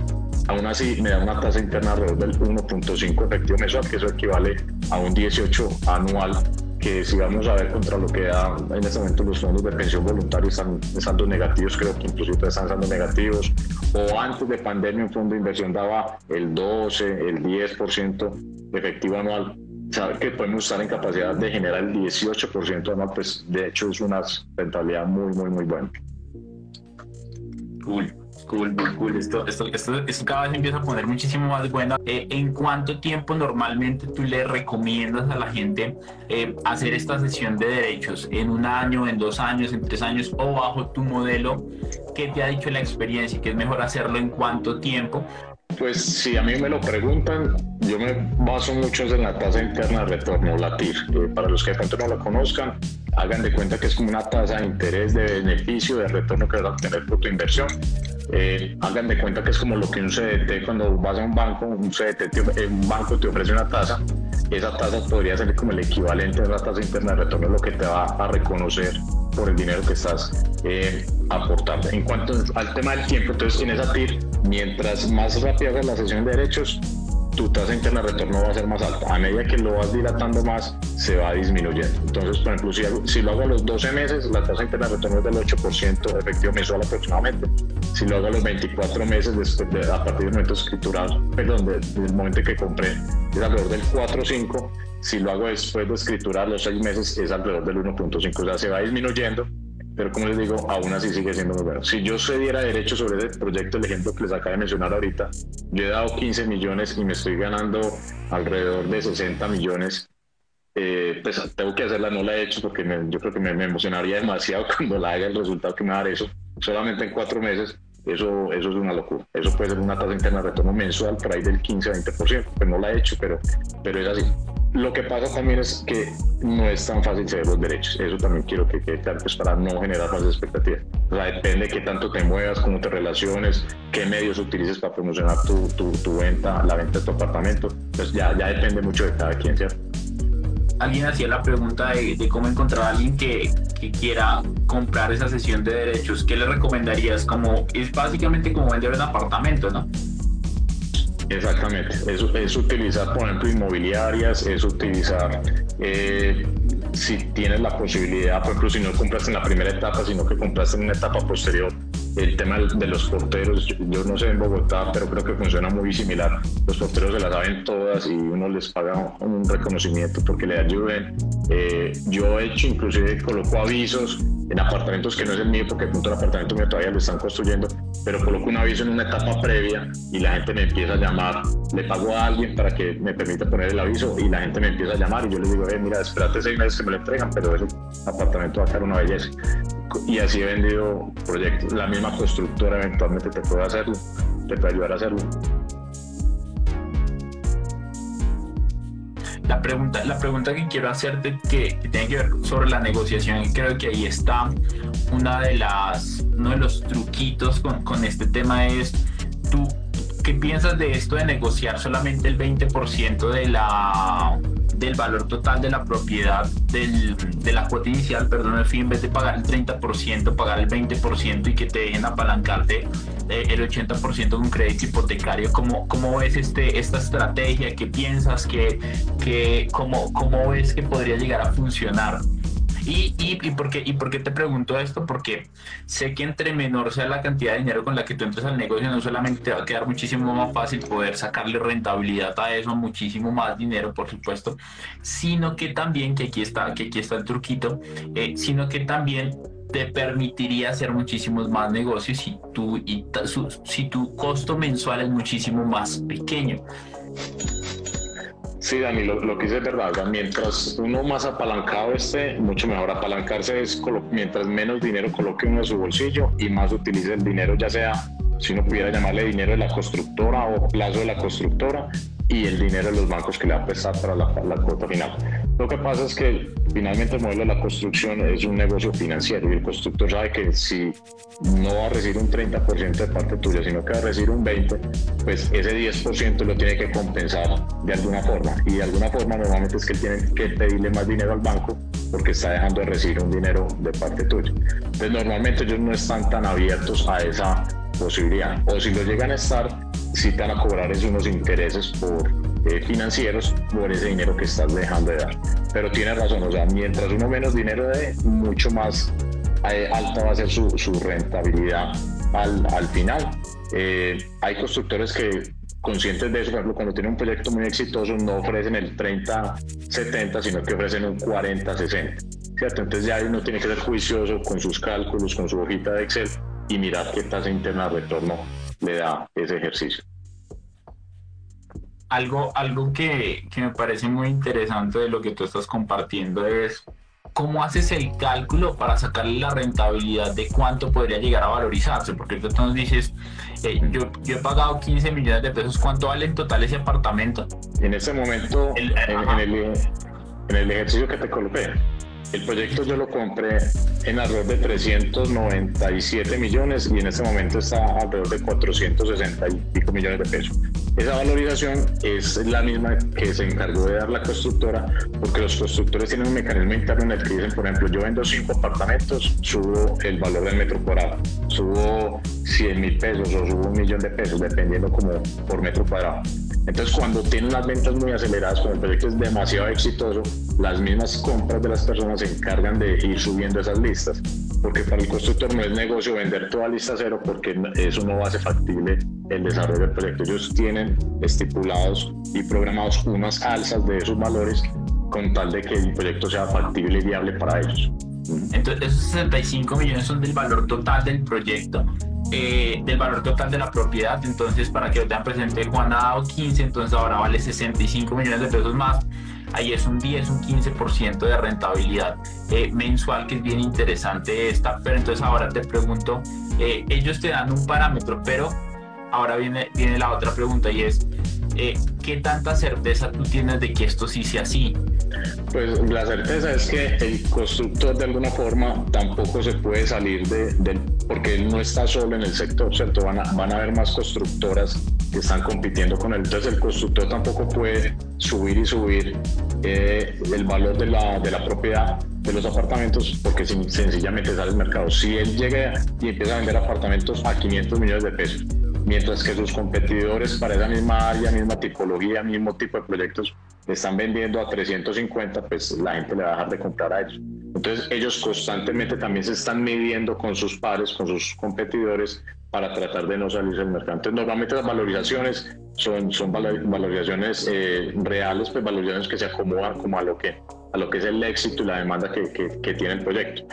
aún así me da una tasa interna alrededor del 1.5 efectivo mensual, que eso equivale a un 18 anual que si vamos a ver contra lo que da en este momento los fondos de pensión voluntaria están estando negativos, creo que inclusive están estando negativos, o antes de pandemia un fondo de inversión daba el 12, el 10% efectivo anual, sabe que podemos estar en capacidad de generar el 18% anual, pues de hecho es una rentabilidad muy, muy, muy buena. Cool. Cool, cool. Esto, esto, esto, cada vez empieza a poner muchísimo más buena. Eh, ¿En cuánto tiempo normalmente tú le recomiendas a la gente eh, hacer esta sesión de derechos? ¿En un año, en dos años, en tres años o bajo tu modelo? ¿Qué te ha dicho la experiencia? ¿Que es mejor hacerlo en cuánto tiempo? Pues si a mí me lo preguntan, yo me baso mucho en la tasa interna de retorno, la TIR. Eh, para los que de pronto no la conozcan, hagan de cuenta que es como una tasa de interés de beneficio, de retorno que vas a obtener por tu inversión. Eh, hagan de cuenta que es como lo que un CDT, cuando vas a un banco, un CDT, te, un banco te ofrece una tasa, esa tasa podría ser como el equivalente a la tasa interna de retorno, lo que te va a reconocer por el dinero que estás eh, aportando. En cuanto al tema del tiempo, entonces en esa TIR, mientras más rápida hagas la sesión de derechos, tu tasa interna de retorno va a ser más alta. A medida que lo vas dilatando más, se va disminuyendo. Entonces, por ejemplo, si, si lo hago a los 12 meses, la tasa interna de retorno es del 8% efectivo mensual aproximadamente. Si lo hago a los 24 meses, a partir del momento escritural, perdón, del momento que compré, es alrededor del 4 o 5. Si lo hago después de escriturar los 6 meses, es alrededor del 1.5. O sea, se va disminuyendo pero como les digo, aún así sigue siendo muy bueno. Si yo cediera derecho sobre ese proyecto, el ejemplo que les acabo de mencionar ahorita, yo he dado 15 millones y me estoy ganando alrededor de 60 millones. Eh, pues tengo que hacerla, no la he hecho porque yo creo que me, emocionaría demasiado <laughs> cuando la haga el resultado que me va a dar eso, solamente en cuatro meses. Eso, eso es una locura. Eso puede ser una tasa interna de retorno mensual por ahí del 15 a 20%. Pues no la he hecho, pero, pero es así. Lo que pasa también es que no es tan fácil ceder los derechos. Eso también quiero que quede claro, pues para no generar más expectativas. O sea, depende de qué tanto te muevas, cómo te relaciones, qué medios utilices para promocionar tu, tu, tu venta, la venta de tu apartamento. Pues ya, ya depende mucho de cada quien, ¿cierto? Alguien hacía la pregunta de, de cómo encontrar a alguien que, que, quiera comprar esa sesión de derechos. ¿Qué le recomendarías? Como, es básicamente como vender un apartamento, ¿no? Exactamente, es, utilizar, por ejemplo, inmobiliarias, es utilizar, eh, si tienes la posibilidad, por ejemplo, si no compraste en la primera etapa, sino que compraste en una etapa posterior, el tema de los porteros, yo, no sé en Bogotá, pero creo que funciona muy similar. Los porteros se las saben todas y uno les paga un reconocimiento porque le ayuden. Eh, yo he hecho, inclusive coloco avisos en apartamentos que no es el mío, porque el punto del apartamento mío todavía lo están construyendo, pero coloco un aviso en una etapa previa y la gente me empieza a llamar, le pago a alguien para que me permita poner el aviso y la gente me empieza a llamar y yo les digo, eh, mira, espérate seis meses que me lo entregan, pero ese apartamento va a estar una belleza. Y así he vendido proyectos. La misma constructora eventualmente te puede hacerlo, te puede ayudar a hacerlo. La pregunta, la pregunta que quiero hacerte que, tiene que ver sobre la negociación, creo que ahí está una de las, uno de los truquitos con, con este tema es tú ¿Qué piensas de esto de negociar solamente el 20% de la, del valor total de la propiedad, del, de la cuota inicial, perdón, el fin, en vez de pagar el 30%, pagar el 20% y que te dejen apalancarte eh, el 80% con crédito hipotecario? ¿Cómo, cómo ves este, esta estrategia? ¿Qué piensas? que, que, cómo, ¿Cómo ves que podría llegar a funcionar? Y, y, y, por qué, ¿Y por te pregunto esto? Porque sé que entre menor sea la cantidad de dinero con la que tú entres al negocio, no solamente te va a quedar muchísimo más fácil poder sacarle rentabilidad a eso, muchísimo más dinero, por supuesto, sino que también, que aquí está, que aquí está el truquito, eh, sino que también te permitiría hacer muchísimos más negocios si tu, y si tu costo mensual es muchísimo más pequeño. Sí, Dani, lo, que dice es verdad. Mientras uno más apalancado esté, mucho mejor. Apalancarse es mientras menos dinero coloque uno en su bolsillo y más utilice el dinero, ya sea si uno pudiera llamarle dinero de la constructora o plazo de la constructora y el dinero de los bancos que le va a prestar para la, la cuota final. Lo que pasa es que finalmente el modelo de la construcción es un negocio financiero y el constructor sabe que si no va a recibir un 30% de parte tuya, sino que va a recibir un 20%, pues ese 10% lo tiene que compensar de alguna forma. Y de alguna forma normalmente es que él tiene que pedirle más dinero al banco porque está dejando de recibir un dinero de parte tuya. Entonces normalmente ellos no están tan abiertos a esa posibilidad. O si lo llegan a estar, si te van a cobrar es unos intereses por eh, financieros por ese dinero que estás dejando de dar. Pero tiene razón, o sea, mientras uno menos dinero dé, mucho más eh, alta va a ser su, su rentabilidad al, al final. Eh, hay constructores que conscientes de eso, por ejemplo, cuando tienen un proyecto muy exitoso no ofrecen el 30-70, sino que ofrecen un 40-60. ¿cierto? Entonces ya uno tiene que ser juicioso con sus cálculos, con su hojita de Excel y mirar qué tasa interna de retorno le da ese ejercicio. Algo, algo que, que, me parece muy interesante de lo que tú estás compartiendo es cómo haces el cálculo para sacarle la rentabilidad de cuánto podría llegar a valorizarse, porque tú nos dices, yo, yo, he pagado 15 millones de pesos. ¿Cuánto vale en total ese apartamento? En ese momento, en, el, en el ejercicio que te coloqué, el proyecto yo lo compré en alrededor de 397 millones y en este momento está alrededor de 460 y pico millones de pesos. Esa valorización es la misma que se encargó de dar la constructora, porque los constructores tienen un mecanismo interno en el que dicen, por ejemplo, yo vendo cinco apartamentos, subo el valor del metro cuadrado, subo 100 mil pesos o subo un millón de pesos, dependiendo como por metro cuadrado. Entonces, cuando tienen unas ventas muy aceleradas, cuando el proyecto es demasiado exitoso, las mismas compras de las personas se encargan de ir subiendo esas listas, porque para el constructor no es negocio vender toda lista cero porque eso no ser factible el desarrollo del proyecto. Ellos tienen estipulados y programados unas alzas de esos valores con tal de que el proyecto sea factible y viable para ellos. Entonces, esos 65 millones son del valor total del proyecto eh, del valor total de la propiedad. Entonces, para que lo tengan presente, Juan ha dado 15, entonces ahora vale 65 millones de pesos más. Ahí es un 10, un 15% de rentabilidad eh, mensual, que es bien interesante esta. Pero entonces ahora te pregunto, eh, ellos te dan un parámetro, pero ahora viene, viene la otra pregunta y es, eh, ¿qué tanta certeza tú tienes de que esto sí sea así? Pues la certeza es que el constructor de alguna forma tampoco se puede salir de, porque él no está solo en el sector, ¿cierto? Van a, van a haber más constructoras que están compitiendo con él, entonces el constructor tampoco puede subir y subir eh, el valor de la, de la propiedad de los apartamentos porque sencillamente sale el mercado. Si él llega y empieza a vender apartamentos a 500 millones de pesos, mientras que sus competidores para esa misma área, misma tipología, mismo tipo de proyectos, están vendiendo a 350, pues la gente le va a dejar de comprar a ellos. Entonces ellos constantemente también se están midiendo con sus pares, con sus competidores, para tratar de no salirse del mercado. Entonces normalmente las valorizaciones son, son valorizaciones eh, reales, pues valorizaciones que se acomodan como a lo que, a lo que es el éxito y la demanda que, que, que tiene el proyecto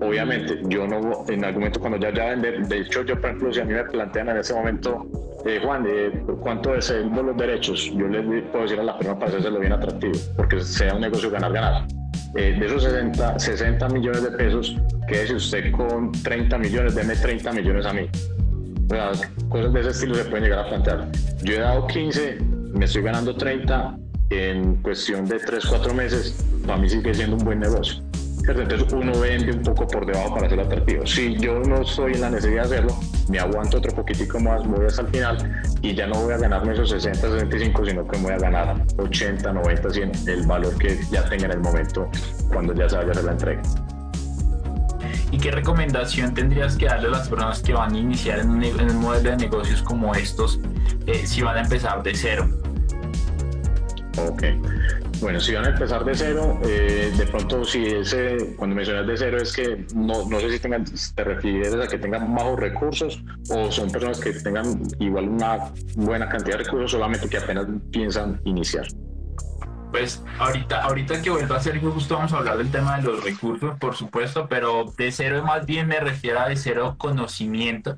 obviamente, yo no, en algún momento cuando ya ya vender, de hecho yo por ejemplo, si a mí me plantean en ese momento, eh, Juan, eh, ¿cuánto es el, los derechos? Yo les puedo decir a la persona para hacerlo bien atractivo, porque sea un negocio ganar-ganar. Eh, de esos 60, 60 millones de pesos, que si usted con 30 millones, deme 30 millones a mí. cosas de ese estilo se pueden llegar a plantear. Yo he dado 15, me estoy ganando 30 en cuestión de 3, 4 meses, para mí sigue siendo un buen negocio. Entonces uno vende un poco por debajo para ser atractivo. Si yo no estoy en la necesidad de hacerlo, me aguanto otro poquitico más, voy hasta el final y ya no voy a ganarme esos 60, 65, sino que voy a ganar 80, 90, 100, el valor que ya tenga en el momento cuando ya se vaya a hacer la entrega. ¿Y qué recomendación tendrías que darle a las personas que van a iniciar en un, modelo de negocios como estos eh, si van a empezar de cero? Ok. Bueno, si van a empezar de cero, eh, de pronto si ese, cuando mencionas de cero es que no, no sé si tengan, te refieres a que tengan bajos recursos o son personas que tengan igual una buena cantidad de recursos solamente que apenas piensan iniciar. Pues ahorita, ahorita que vuelva a ser justo vamos a hablar del tema de los recursos, por supuesto, pero de cero más bien me refiero a de cero conocimiento,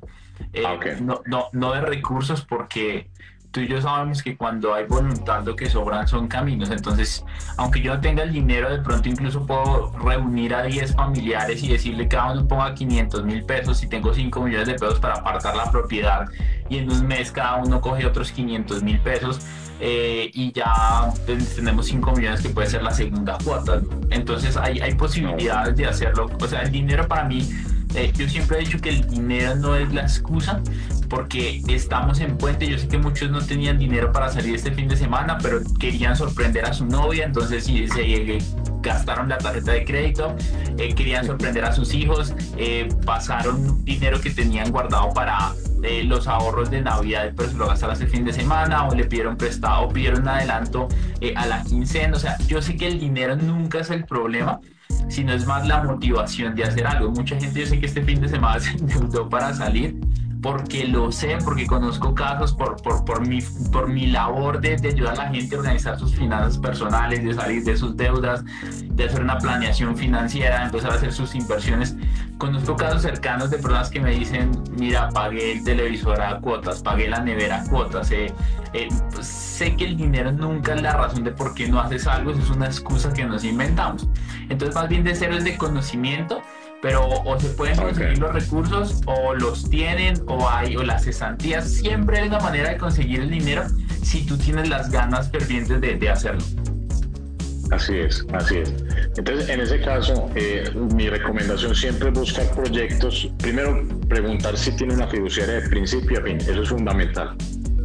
eh, ah, no, no, no de recursos porque tú y yo sabemos que cuando hay voluntad lo que sobran son caminos. Entonces, aunque yo no tenga el dinero, de pronto incluso puedo reunir a 10 familiares y decirle cada uno ponga 500 mil pesos y tengo 5 millones de pesos para apartar la propiedad y en un mes cada uno coge otros 500 mil pesos. Eh, y ya pues, tenemos 5 millones que puede ser la segunda cuota. Entonces hay, hay posibilidades de hacerlo. O sea, el dinero para mí eh, yo siempre he dicho que el dinero no es la excusa porque estamos en puente. Yo sé que muchos no tenían dinero para salir este fin de semana, pero querían sorprender a su novia, entonces sí, se eh, gastaron la tarjeta de crédito, eh, querían sorprender a sus hijos, pasaron dinero que tenían guardado para los ahorros de Navidad, pero se lo gastaron este fin de semana, o le pidieron prestado, pidieron adelanto a la quincena. O sea, yo sé que el dinero nunca es el problema, sino es más la motivación de hacer algo. Mucha gente yo sé que este fin de semana <laughs> se endeudó para salir porque lo sé, porque conozco casos por, por, por, mi, por mi labor de, de, ayudar a la gente a organizar sus finanzas personales, de salir de sus deudas, de hacer una planeación financiera, de empezar a hacer sus inversiones. Conozco casos cercanos de personas que me dicen, mira, pagué el televisor a cuotas, pagué la nevera a cuotas. Eh, eh, pues, sé que el dinero nunca es la razón de por qué no haces algo, eso es una excusa que nos inventamos. Entonces, más bien de cero es de conocimiento pero o se pueden conseguir los recursos o los tienen o hay o las cesantías. Siempre hay una manera de conseguir el dinero si tú tienes las ganas fervientes de, de hacerlo. Así es, así es. Entonces, en ese caso, eh, mi recomendación siempre es buscar proyectos. Primero, preguntar si tiene una fiduciaria de principio a fin. Eso es fundamental.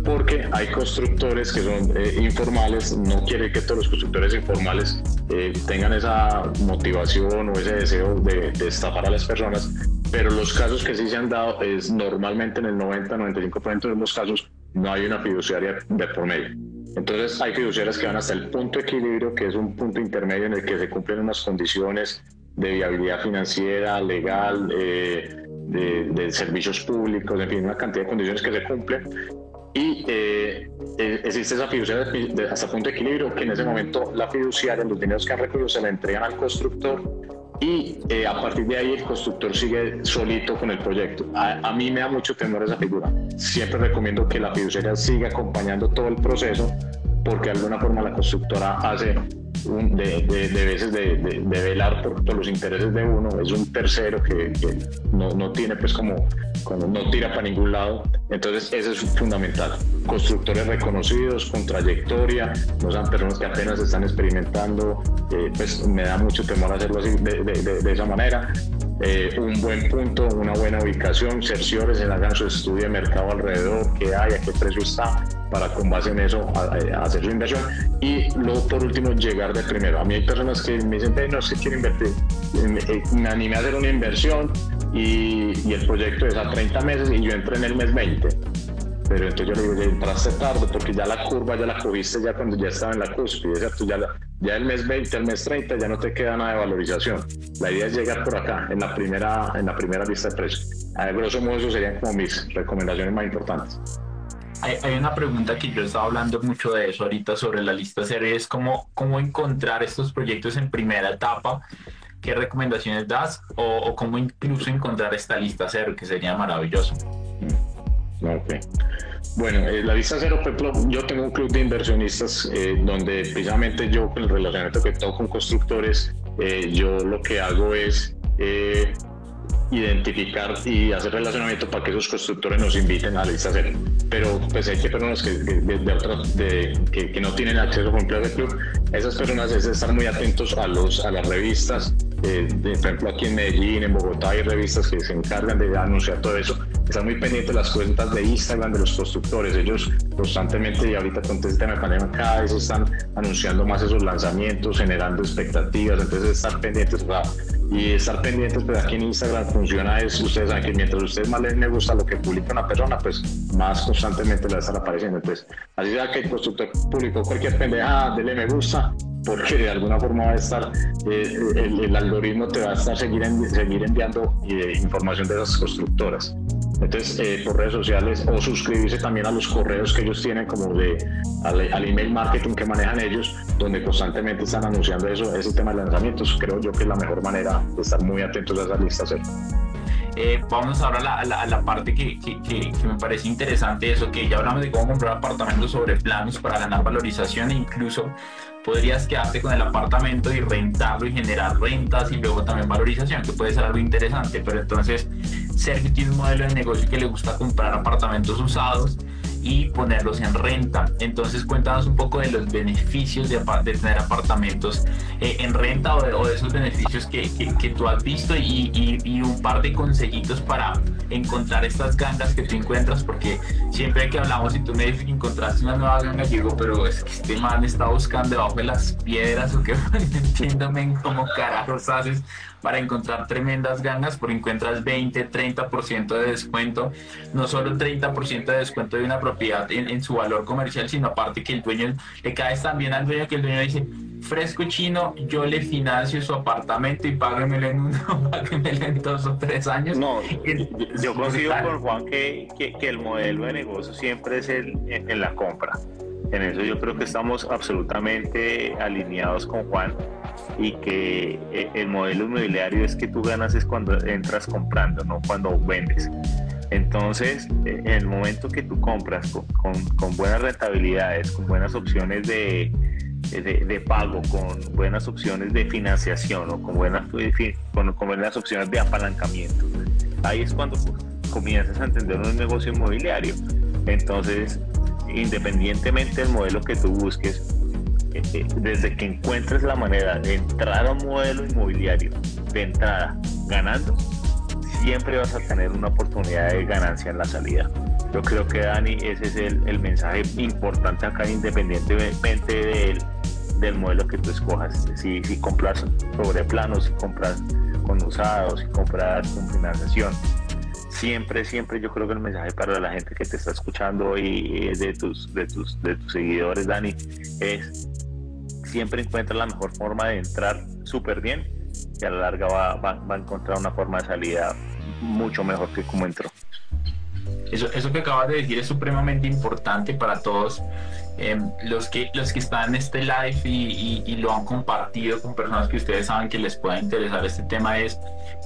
Porque hay constructores que son eh, informales. No quiere que todos los constructores informales eh, tengan esa motivación o ese deseo de, de estafar a las personas. Pero los casos que sí se han dado es normalmente en el 90-95% de los casos no hay una fiduciaria de por medio. Entonces hay fiduciarias que van hasta el punto de equilibrio, que es un punto intermedio en el que se cumplen unas condiciones de viabilidad financiera, legal, eh, de, servicios públicos, en fin, una cantidad de condiciones que se cumplen. Y eh, eh, existe esa fiduciaria hasta punto de equilibrio, que en ese momento la fiduciaria, los dineros que han recogido, se la entregan al constructor y eh, a partir de ahí el constructor sigue solito con el proyecto. A, mí me da mucho temor esa figura. Siempre recomiendo que la fiduciaria siga acompañando todo el proceso porque de alguna forma la constructora hace de, de, veces de, de, velar por los intereses de uno, es un tercero que, no, no, tiene pues como, como, no tira para ningún lado, entonces eso es fundamental. Constructores reconocidos, con trayectoria, no sean personas que apenas están experimentando, eh, pues me da mucho temor hacerlo así de, esa manera. Eh, un buen punto, una buena ubicación, cerciores, hagan su estudio de mercado alrededor, qué hay, a qué precio está, para con base en eso hacer su inversión. Y luego, por último, llegar de primero. A mí hay personas que me dicen, no sé, quiero invertir. Me animé a hacer una inversión y, y, el proyecto es a 30 meses y yo entré en el mes 20. Pero entonces yo le digo, entraste tarde porque ya la curva ya la cogiste ya cuando ya estaba en la cúspide. Ya, ya el mes 20, el mes 30 ya no te queda nada de valorización. La idea es llegar por acá, en la primera, en la primera lista de precios. A grosso modo, eso serían como mis recomendaciones más importantes. Hay, una pregunta que yo estaba hablando mucho de eso ahorita sobre la lista serie, es cómo, cómo encontrar estos proyectos en primera etapa, qué recomendaciones das o, cómo incluso encontrar esta lista cero, que sería maravilloso. Okay. Bueno, eh, la lista cero, yo tengo un club de inversionistas eh, donde precisamente yo, con el relacionamiento que tengo con constructores, eh, yo lo que hago es identificar y hacer relacionamiento para que esos constructores nos inviten a la lista cero. Pero pues hay que personas que, de, que, que, no tienen acceso ejemplo al club, esas personas es estar muy atentos a, los, a las revistas, eh, por ejemplo aquí en Medellín, en Bogotá hay revistas que se encargan de anunciar todo eso, están muy pendientes de las cuentas de Instagram de los constructores, ellos constantemente y ahorita con este tema de pandemia cada vez están anunciando más esos lanzamientos, generando expectativas, entonces estar pendientes, y estar pendientes, pues aquí en Instagram funciona es, ustedes saben que mientras ustedes más les gusta lo que publica una persona, pues más constantemente le va a estar apareciendo. Entonces, así sea que el constructor publicó cualquier pendeja, dele me gusta, porque de alguna forma va a estar, eh, el, algoritmo te va a estar seguir, seguir enviando eh, información de esas constructoras. Entonces, eh, por redes sociales o suscribirse también a los correos que ellos tienen, como de al, email marketing que manejan ellos, donde constantemente están anunciando eso, ese tema de lanzamientos. Creo yo que es la mejor manera de estar muy atentos a esas listas. Eh, vamos ahora a la, la, parte que, que, que, me parece interesante, eso que ya hablamos de cómo comprar apartamentos sobre planos para ganar valorización e incluso podrías quedarte con el apartamento y rentarlo y generar rentas y luego también valorización, que puede ser algo interesante, pero entonces Sergio tiene un modelo de negocio que le gusta comprar apartamentos usados y ponerlos en renta. Entonces cuéntanos un poco de los beneficios de, tener apartamentos eh, en renta o de, esos beneficios que, que, tú has visto y, y, un par de consejitos para encontrar estas gangas que tú encuentras porque siempre que hablamos y tú me dices que encontraste una nueva ganga, digo, pero es que este man está buscando debajo de las piedras o que <laughs> entiéndome cómo carajos haces para encontrar tremendas ganas porque encuentras 20, 30% de descuento, no solo 30% de descuento de una propiedad en, su valor comercial, sino aparte que el dueño le cae también al dueño que el dueño dice, fresco chino, yo le financio su apartamento y páguemelo en uno, <laughs> páguemelo en dos o tres años. No, yo coincido con Juan que, que, el modelo de negocio siempre es el, en la compra. En eso yo creo que estamos absolutamente alineados con Juan y que eh, el modelo inmobiliario es que tú ganas es cuando entras comprando, no cuando vendes. Entonces, eh, en el momento que tú compras con, con, buenas rentabilidades, con buenas opciones de, de, pago, con buenas opciones de financiación o con buenas, con, buenas opciones de apalancamiento. Ahí es cuando comienzas a entender un negocio inmobiliario. Entonces, independientemente del modelo que tú busques, eh, desde que encuentres la manera de entrar a un modelo inmobiliario de entrada ganando, siempre vas a tener una oportunidad de ganancia en la salida. Yo creo que Dani, ese es el, mensaje importante acá, independientemente del, del modelo que tú escojas. Si, si compras sobre planos, si compras con usados, si compras con financiación. Siempre, siempre yo creo que el mensaje para la gente que te está escuchando y de tus, de tus, de tus seguidores, Dani, es siempre encuentra la mejor forma de entrar súper bien y a la larga va, va, va a encontrar una forma de salida mucho mejor que como entró. Eso, eso que acabas de decir es supremamente importante para todos em, los, que, los que están en este live y, y, lo han compartido con personas que ustedes saben que les pueda interesar este tema es,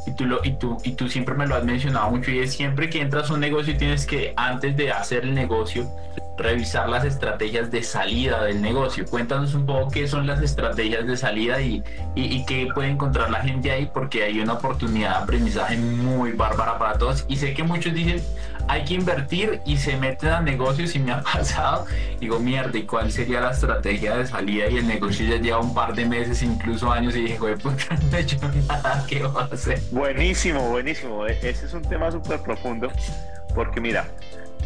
y tú, lo, y, tú, y tú siempre me lo has mencionado mucho, y es siempre que entras a un negocio tienes que, antes de hacer el negocio, revisar las estrategias de salida del negocio. Cuéntanos un poco qué son las estrategias de salida y, y, qué puede encontrar la gente ahí, porque hay una oportunidad de aprendizaje muy bárbara para todos. Y sé que muchos dicen, hay que invertir y se meten a negocios y me ha <laughs> pasado. Digo, mierda, ¿y cuál sería la estrategia de salida? Y el negocio ya lleva un par de meses, incluso años, y dije, puta, <laughs> no he hecho ¿qué va a hacer? Buenísimo, buenísimo. E-, ese es un tema súper profundo, porque mira,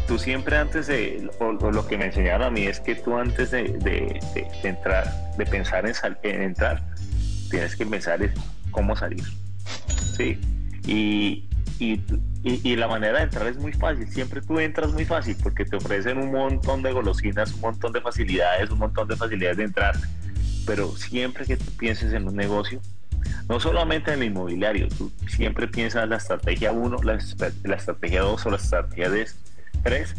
tú siempre antes de, o, lo que me enseñaron a mí es que tú antes de, de, entrar, de pensar en, en, entrar, tienes que pensar en cómo salir. ¿sí? Y, y, y, la manera de entrar es muy fácil, siempre tú entras muy fácil porque te ofrecen un montón de golosinas, un montón de facilidades, un montón de facilidades de entrar, pero siempre que tú pienses en un negocio, no solamente en el inmobiliario, tú siempre piensas la estrategia 1, la, estrategia 2 o la estrategia 10 tres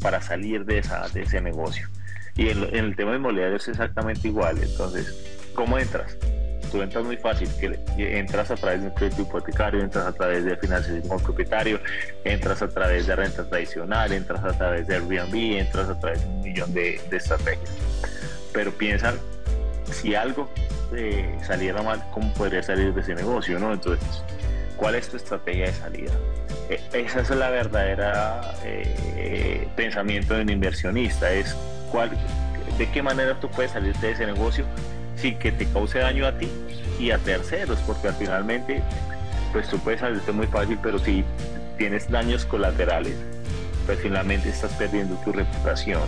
para salir de, esa, de ese negocio. Y en, el tema inmobiliario es exactamente igual. Entonces, ¿cómo entras? Tú entras muy fácil, que entras a través de un crédito hipotecario, entras a través de financiación propietario, entras a través de renta tradicional, entras a través de Airbnb, entras a través de un millón de, estrategias. Pero piensan, si algo eh, saliera mal, ¿cómo podría salir de ese negocio? ¿no? Entonces, ¿cuál es tu estrategia de salida? E, esa es la verdadera eh, pensamiento de un inversionista, es cuál, de qué manera tú puedes salir de ese negocio sin que te cause daño a ti y a terceros, porque finalmente pues tú puedes salirte muy fácil, pero si tienes daños colaterales, pues finalmente estás perdiendo tu reputación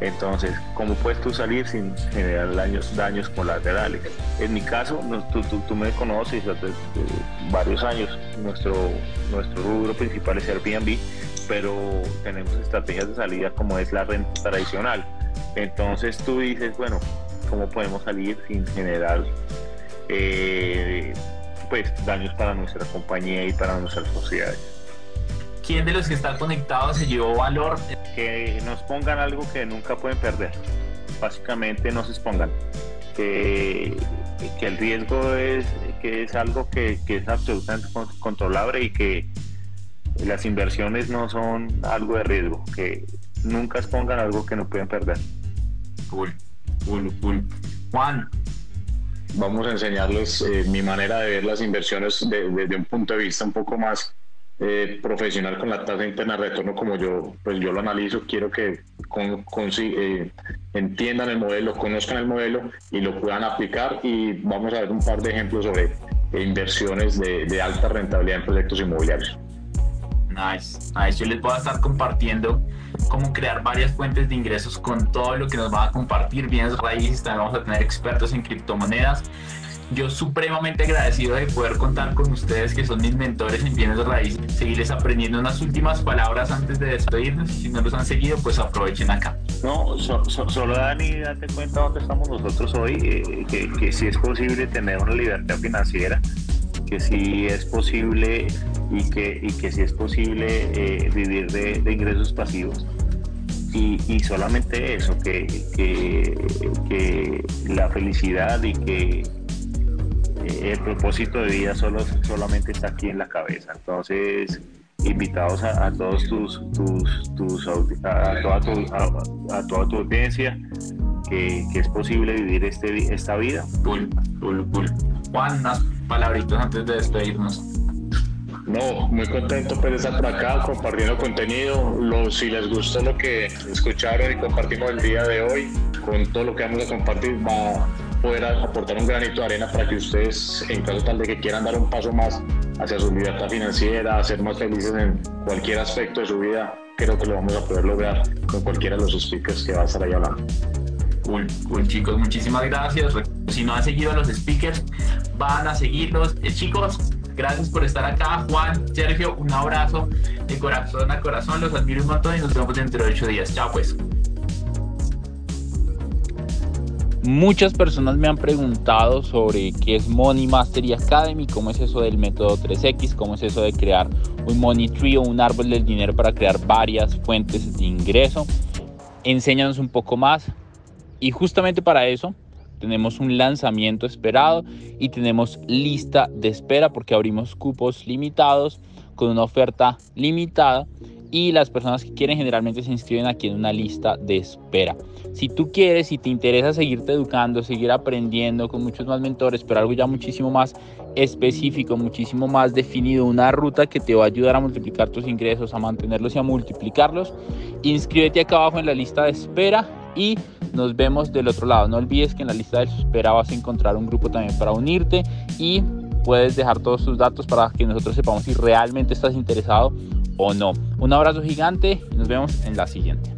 entonces, ¿cómo puedes tú salir sin generar daños, daños colaterales? En mi caso, tú, tú, me conoces hace varios años, nuestro, nuestro rubro principal es Airbnb, pero tenemos estrategias de salida como es la renta tradicional. Entonces tú dices, bueno, ¿cómo podemos salir sin generar eh, pues, daños para nuestra compañía y para nuestras sociedades? quién de los que está conectado se llevó valor. Que nos pongan algo que nunca pueden perder. Básicamente no se expongan. Que, que el riesgo es, que es algo que, que es absolutamente controlable y que las inversiones no son algo de riesgo. Que nunca expongan algo que no pueden perder. Cool, cool, cool. Juan, vamos a enseñarles eh, mi manera de ver las inversiones desde un punto de vista un poco más eh, profesional con la tasa interna de retorno como yo pues yo lo analizo quiero que con, eh, entiendan el modelo conozcan el modelo y lo puedan aplicar y vamos a ver un par de ejemplos sobre inversiones de, de alta rentabilidad en proyectos inmobiliarios Nice, nice. Yo les voy a estar compartiendo cómo crear varias fuentes de ingresos con todo lo que nos van a compartir, bienes raíces, también vamos a tener expertos en criptomonedas yo supremamente agradecido de poder contar con ustedes que son mis mentores en bienes raíces, seguirles aprendiendo unas últimas palabras antes de despedirnos si no los han seguido pues aprovechen acá. No, solo Dani, date cuenta dónde estamos nosotros hoy, eh, que, que si es posible tener una libertad financiera, que si es posible y que, y que si es posible eh, vivir de, ingresos pasivos. Y, y, solamente eso, que, que, que, la felicidad y que eh, el propósito de vida solo, solamente está aquí en la cabeza. Entonces, invitados a, todos tus, tus, tus a, toda tu, a, toda tu audiencia que, es posible vivir este, esta vida. Cool, cool, cool. Juan, unas palabritas antes de despedirnos. No, muy contento pues, de estar por acá compartiendo contenido. Si les gustó lo que escucharon y compartimos el día de hoy, con todo lo que vamos a compartir, va a poder aportar un granito de arena para que ustedes, en caso tal de que quieran dar un paso más hacia su libertad financiera, ser más felices en cualquier aspecto de su vida, creo que lo vamos a poder lograr con cualquiera de los speakers que va a estar ahí hablando. Cool, chicos, muchísimas gracias. Si no han seguido a los speakers, van a seguirlos. Eh, chicos, Gracias por estar acá, Juan, Sergio, un abrazo de corazón a corazón, los admiro un montón y nos vemos dentro de ocho días. Chao pues. Muchas personas me han preguntado sobre qué es Money Mastery Academy, cómo es eso del método 3X, cómo es eso de crear un Money Tree o un árbol del dinero para crear varias fuentes de ingreso. Enséñanos un poco más. Y justamente para eso tenemos un lanzamiento esperado y tenemos lista de espera porque abrimos cupos limitados con una oferta limitada y las personas que quieren generalmente se inscriben aquí en una lista de espera. Si tú quieres, si te interesa seguirte educando, seguir aprendiendo con muchos más mentores, pero algo ya muchísimo más específico, muchísimo más definido, una ruta que te va a ayudar a multiplicar tus ingresos, a mantenerlos y a multiplicarlos, inscríbete acá abajo en la lista de espera y nos vemos del otro lado. No olvides que en la lista de espera vas a encontrar un grupo también para unirte y puedes dejar todos tus datos para que nosotros sepamos si realmente estás interesado o no. Un abrazo gigante y nos vemos en la siguiente.